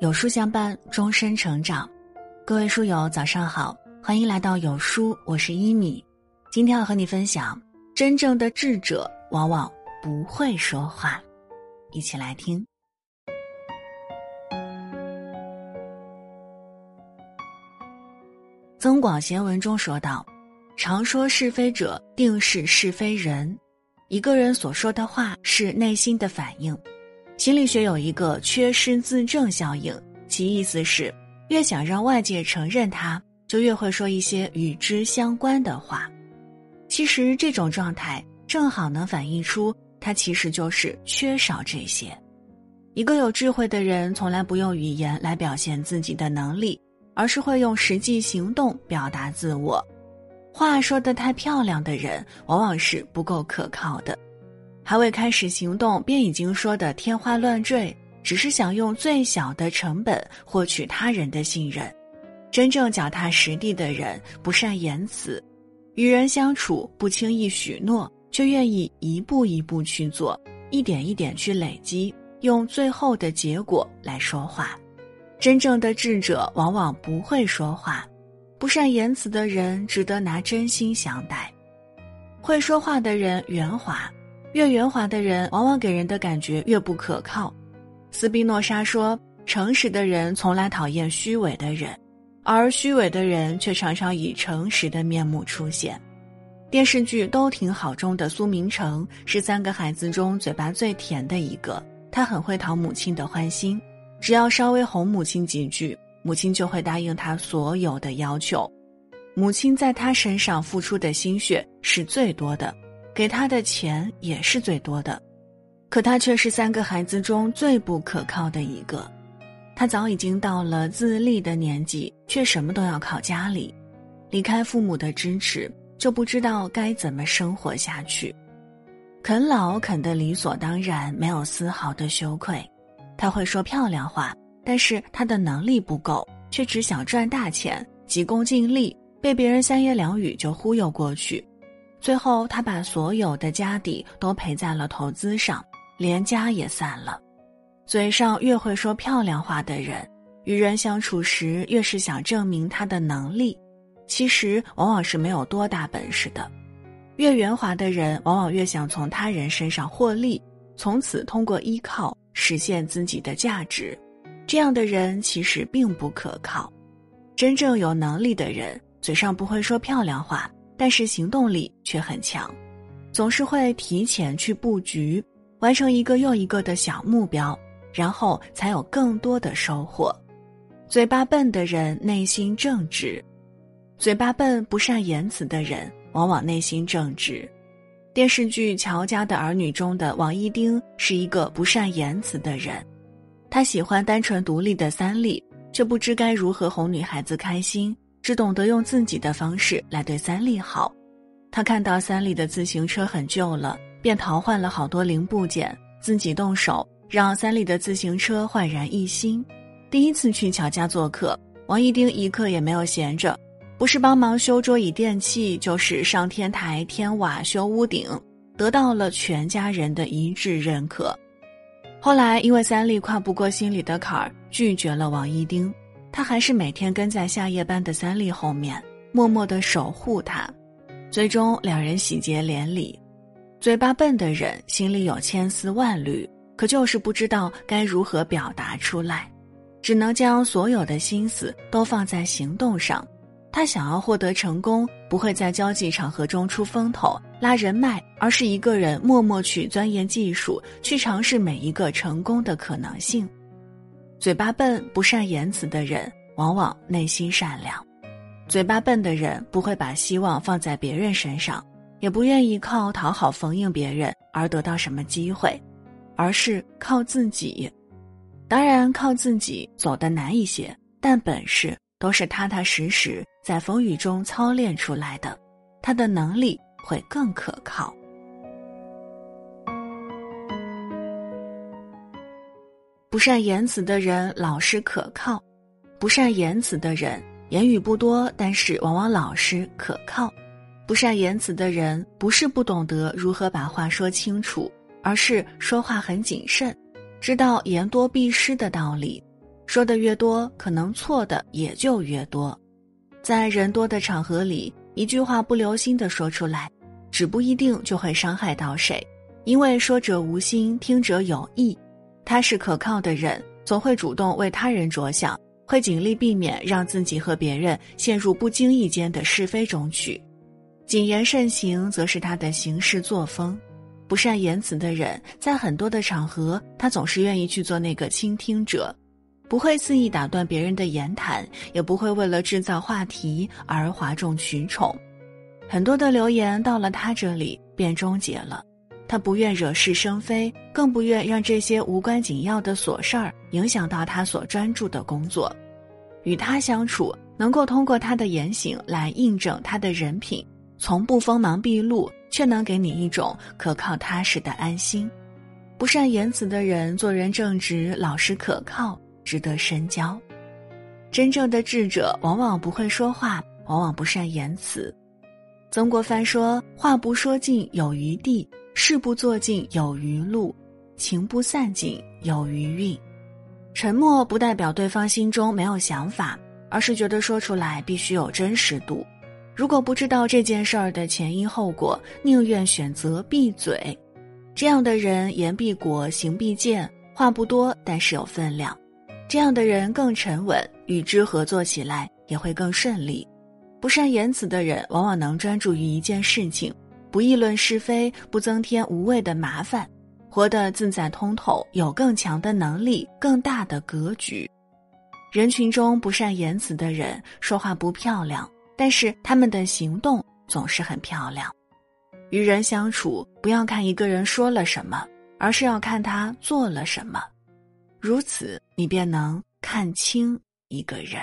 有书相伴，终身成长。各位书友，早上好，欢迎来到有书，我是一米。今天要和你分享，真正的智者往往不会说话。一起来听。《增广贤文》中说道：“常说是非者，定是是非人。一个人所说的话，是内心的反应。”心理学有一个缺失自证效应，其意思是，越想让外界承认他，就越会说一些与之相关的话。其实这种状态正好能反映出他其实就是缺少这些。一个有智慧的人，从来不用语言来表现自己的能力，而是会用实际行动表达自我。话说得太漂亮的人，往往是不够可靠的。还未开始行动，便已经说的天花乱坠，只是想用最小的成本获取他人的信任。真正脚踏实地的人，不善言辞，与人相处不轻易许诺，却愿意一步一步去做，一点一点去累积，用最后的结果来说话。真正的智者往往不会说话，不善言辞的人值得拿真心相待，会说话的人圆滑。越圆滑的人，往往给人的感觉越不可靠。斯宾诺莎说：“诚实的人从来讨厌虚伪的人，而虚伪的人却常常以诚实的面目出现。”电视剧《都挺好》中的苏明成是三个孩子中嘴巴最甜的一个，他很会讨母亲的欢心，只要稍微哄母亲几句，母亲就会答应他所有的要求。母亲在他身上付出的心血是最多的。给他的钱也是最多的，可他却是三个孩子中最不可靠的一个。他早已经到了自立的年纪，却什么都要靠家里，离开父母的支持，就不知道该怎么生活下去。啃老啃得理所当然，没有丝毫的羞愧。他会说漂亮话，但是他的能力不够，却只想赚大钱，急功近利，被别人三言两语就忽悠过去。最后，他把所有的家底都赔在了投资上，连家也散了。嘴上越会说漂亮话的人，与人相处时越是想证明他的能力，其实往往是没有多大本事的。越圆滑的人，往往越想从他人身上获利，从此通过依靠实现自己的价值。这样的人其实并不可靠。真正有能力的人，嘴上不会说漂亮话。但是行动力却很强，总是会提前去布局，完成一个又一个的小目标，然后才有更多的收获。嘴巴笨的人内心正直，嘴巴笨不善言辞的人往往内心正直。电视剧《乔家的儿女》中的王一丁是一个不善言辞的人，他喜欢单纯独立的三丽，却不知该如何哄女孩子开心。只懂得用自己的方式来对三丽好，他看到三丽的自行车很旧了，便淘换了好多零部件，自己动手让三丽的自行车焕然一新。第一次去乔家做客，王一丁一刻也没有闲着，不是帮忙修桌椅电器，就是上天台添瓦修屋顶，得到了全家人的一致认可。后来因为三丽跨不过心里的坎儿，拒绝了王一丁。他还是每天跟在下夜班的三丽后面，默默的守护他，最终两人喜结连理。嘴巴笨的人心里有千丝万缕，可就是不知道该如何表达出来，只能将所有的心思都放在行动上。他想要获得成功，不会在交际场合中出风头、拉人脉，而是一个人默默去钻研技术，去尝试每一个成功的可能性。嘴巴笨、不善言辞的人，往往内心善良。嘴巴笨的人不会把希望放在别人身上，也不愿意靠讨好逢迎别人而得到什么机会，而是靠自己。当然，靠自己走得难一些，但本事都是踏踏实实在风雨中操练出来的，他的能力会更可靠。不善言辞的人老实可靠，不善言辞的人言语不多，但是往往老实可靠。不善言辞的人不是不懂得如何把话说清楚，而是说话很谨慎，知道言多必失的道理。说的越多，可能错的也就越多。在人多的场合里，一句话不留心的说出来，指不一定就会伤害到谁，因为说者无心，听者有意。他是可靠的人，总会主动为他人着想，会尽力避免让自己和别人陷入不经意间的是非中去。谨言慎行，则是他的行事作风。不善言辞的人，在很多的场合，他总是愿意去做那个倾听者。不会肆意打断别人的言谈，也不会为了制造话题而哗众取宠。很多的留言到了他这里便终结了。他不愿惹是生非，更不愿让这些无关紧要的琐事儿影响到他所专注的工作。与他相处，能够通过他的言行来印证他的人品，从不锋芒毕露，却能给你一种可靠踏实的安心。不善言辞的人，做人正直、老实、可靠。值得深交，真正的智者往往不会说话，往往不善言辞。曾国藩说：“话不说尽有余地，事不做尽有余路，情不散尽有余韵。”沉默不代表对方心中没有想法，而是觉得说出来必须有真实度。如果不知道这件事儿的前因后果，宁愿选择闭嘴。这样的人言必果，行必见，话不多，但是有分量。这样的人更沉稳，与之合作起来也会更顺利。不善言辞的人往往能专注于一件事情，不议论是非，不增添无谓的麻烦，活得自在通透，有更强的能力，更大的格局。人群中不善言辞的人说话不漂亮，但是他们的行动总是很漂亮。与人相处，不要看一个人说了什么，而是要看他做了什么。如此，你便能看清一个人。